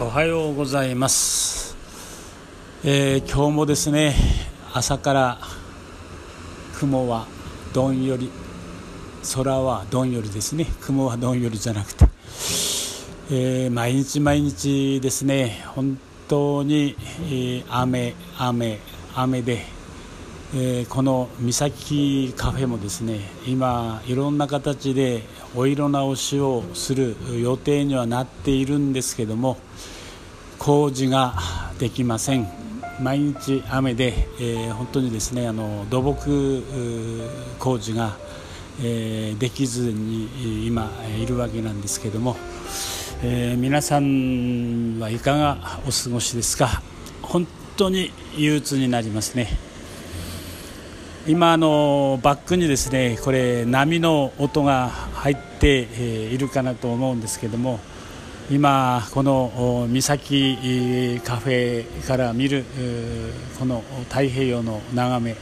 おはようございます、えー今日もですね朝から雲はどんより空はどんよりですね。雲はどんよりじゃなくて、えー毎日毎日ですね本当に、えー雨雨雨で、えーこの三崎カフェもですね今いろんな形でお色直しをする予定にはなっているんですけども工事ができません。毎日雨で、えー本当にですねあの土木工事が、えーできずに今いるわけなんですけども、えー皆さんはいかがお過ごしですか？本当に憂鬱になりますね。今あのバックにですねこれ波の音が入って、えーいるかなと思うんですけども今このお三崎カフェから見るこの太平洋の眺め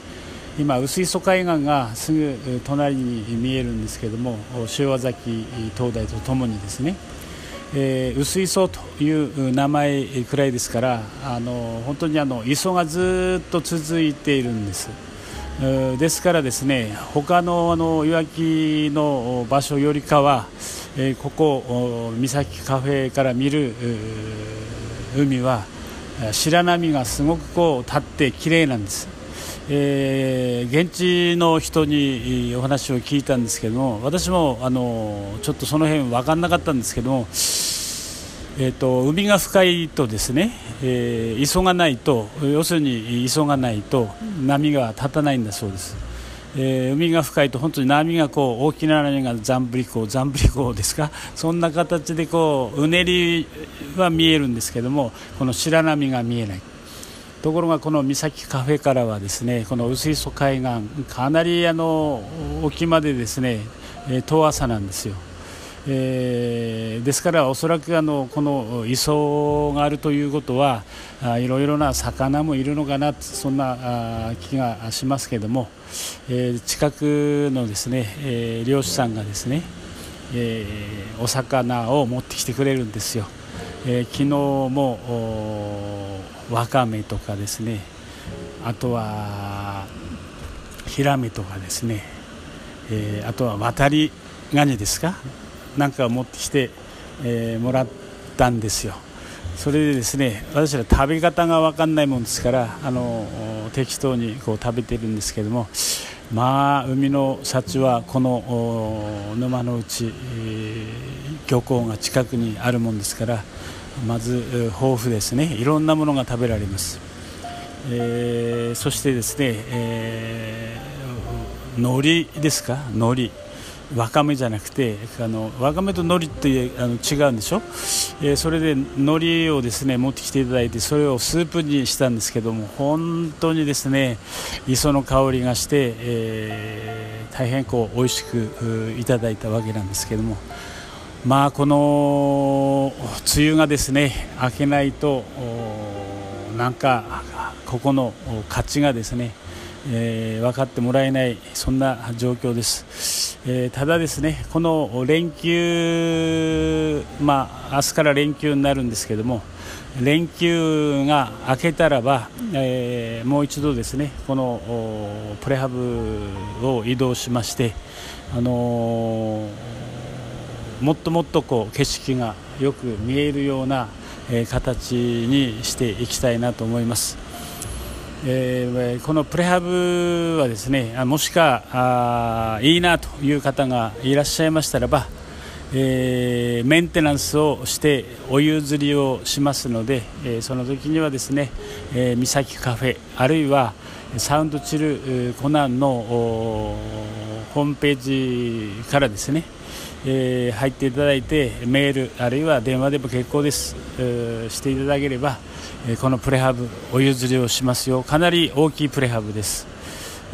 今薄磯海岸がすぐ隣に見えるんですけどもお塩崎灯台とともにですねえー薄磯という名前くらいですからあの本当にあの磯がずっと続いているんです。ですからですね他のあの岩木の場所よりかは、えここ三崎カフェから見る海は白波がすごくこう立って綺麗なんです。えー現地の人にお話を聞いたんですけども私もあのちょっとその辺分かんなかったんですけどもえー、と海が深いとですね、えー磯がないと要するに磯がないと波が立たないんだそうです、えー海が深いと本当に波がこう大きな波がザンブリ港ザンブリ港ですか？そんな形でこううねりは見えるんですけどもこの白波が見えない。ところがこの三崎カフェからはですねこの薄磯海岸かなりあの沖までですね、遠浅なんですよ。えーですからおそらくあのこの磯があるということはいろいろな魚もいるのかなそんな気がしますけども、えー近くのですね、えー漁師さんがですね、えお魚を持ってきてくれるんですよ、えー昨日もわかめとかですねあとはヒラメとかですね、えあとは渡りガニですか？なんかを持ってきて、えーもらったんですよ。それでですね私ら食べ方が分かんないもんですからあの適当にこう食べてるんですけどもまあ海の幸はこの沼の内、え漁港が近くにあるもんですからまずえー豊富ですね。いろんなものが食べられます。えーそしてですね、えー海苔ですか？海苔。わかめじゃなくてあのわかめと海苔ってあの違うんでしょ、えーそれで海苔をですね持ってきていただいてそれをスープにしたんですけども本当にですね磯の香りがして、えー大変こう美味しくいただいたわけなんですけどもまあこの梅雨がですね明けないとなんかここのお価値がですね、えー分かってもらえないそんな状況です、えーただですねこの連休まあ明日から連休になるんですけども連休が明けたらば、えーもう一度ですねこのプレハブを移動しましてあのーもっともっとこう景色がよく見えるような、えー形にしていきたいなと思います。えーこのプレハブはですねあもしかあいいなという方がいらっしゃいましたらば、えーメンテナンスをしてお譲りをしますので、えーその時にはですね、えー、三崎カフェあるいはサウンドチルコナンのホームページからですねえー入っていただいてメールあるいは電話でも結構です、えーしていただければ、えーこのプレハブお譲りをしますよ。かなり大きいプレハブです、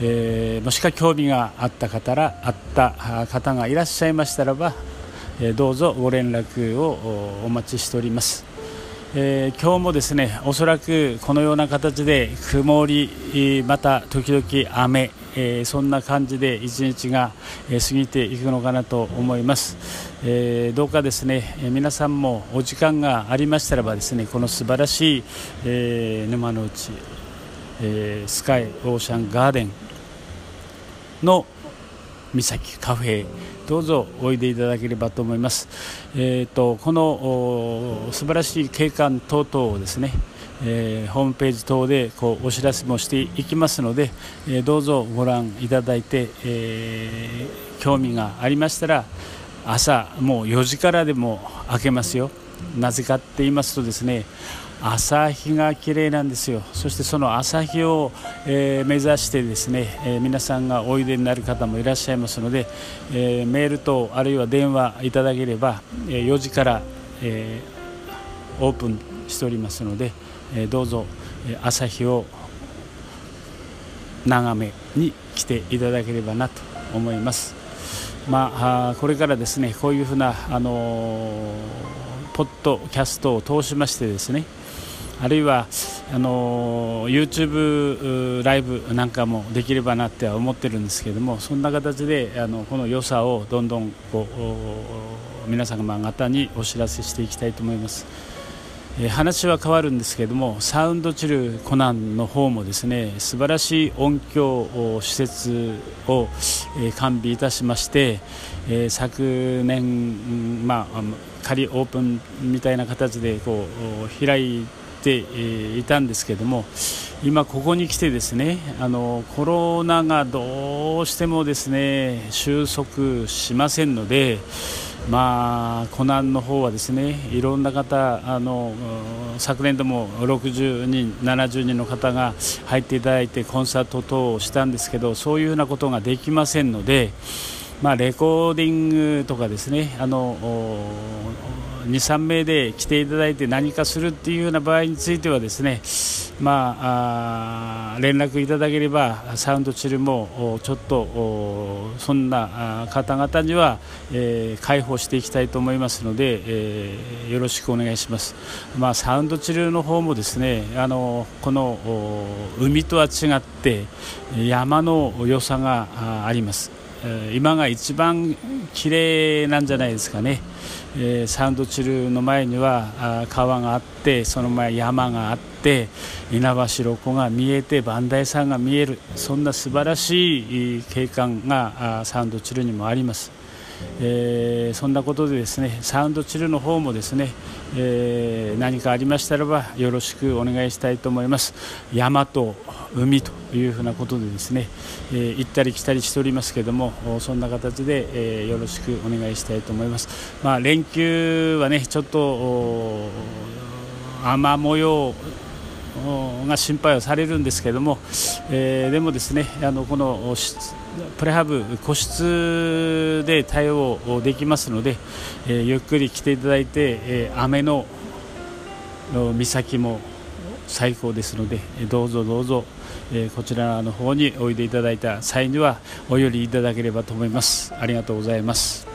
えーもしか興味があった方らあった方がいらっしゃいましたらば、えーどうぞご連絡をお待ちしております、えー、今日もですねおそらくこのような形で曇りまた時々雨、えー、そんな感じで一日が、え過ぎていくのかなと思います、えー、どうかですね、え皆さんもお時間がありましたらばですねこの素晴らしい、え沼の内、えスカイオーシャンガーデンの岬カフェどうぞおいでいただければと思います。えーと、この素晴らしい景観等々をですね、えー、ホームページ等でこうお知らせもしていきますので、えー、どうぞご覧いただいて、えー、興味がありましたら朝もう4時からでも開けますよ。なぜかって言いますとですね朝日が綺麗なんですよそしてその朝日を、えー、目指してですね、えー、皆さんがおいでになる方もいらっしゃいますので、えー、メールとあるいは電話いただければ、え4時から、えオープンしておりますので、えどうぞ、朝日を眺めに来ていただければなと思います。まあ、これからですねこういうふうな、あのポッドキャストを通しましてですねあるいはあの YouTube ライブなんかもできればなっては思ってるんですけどもそんな形であのこの良さをどんどんこう皆様方にお知らせしていきたいと思います。え話は変わるんですけれどもサウンドチルコナンの方もですね素晴らしい音響施設を、え完備いたしまして、え昨年、まあ、仮オープンみたいな形でこう開いていたんですけども今ここに来てですねあのコロナがどうしてもですね収束しませんのでまあ、コナンの方はですねいろんな方あの昨年度も60人、70人の方が入っていただいてコンサート等をしたんですけどそういうようなことができませんので、まあ、レコーディングとかですねあの23名で来ていただいて何かするっていうような場合についてはですね、まあ、連絡いただければサウンドチルもちょっとそんな方々には、えー、開放していきたいと思いますので、えー、よろしくお願いします、まあ、サウンドチルの方もですねあのこの海とは違って山の良さがあります。今が一番綺麗なんじゃないですかね。えー、サウンドチルの前には川があってその前山があって稲葉白子が見えて磐梯山が見えるそんな素晴らしい景観がサウンドチルにもあります。えー、そんなことでですねサウンドチルの方もですね、えー、何かありましたらばよろしくお願いしたいと思います。山と海というふうなことでですね、えー、行ったり来たりしておりますけどもそんな形で、えよろしくお願いしたいと思います。まあ、連休はねちょっと雨模様が心配をされるんですけども、えー、でもですねあのこのプレハブ個室で対応できますので、えー、ゆっくり来ていただいて、えー、雨の岬も最高ですのでどうぞどうぞ、えこちらの方においでいただいた際にはお寄りいただければと思います。ありがとうございます。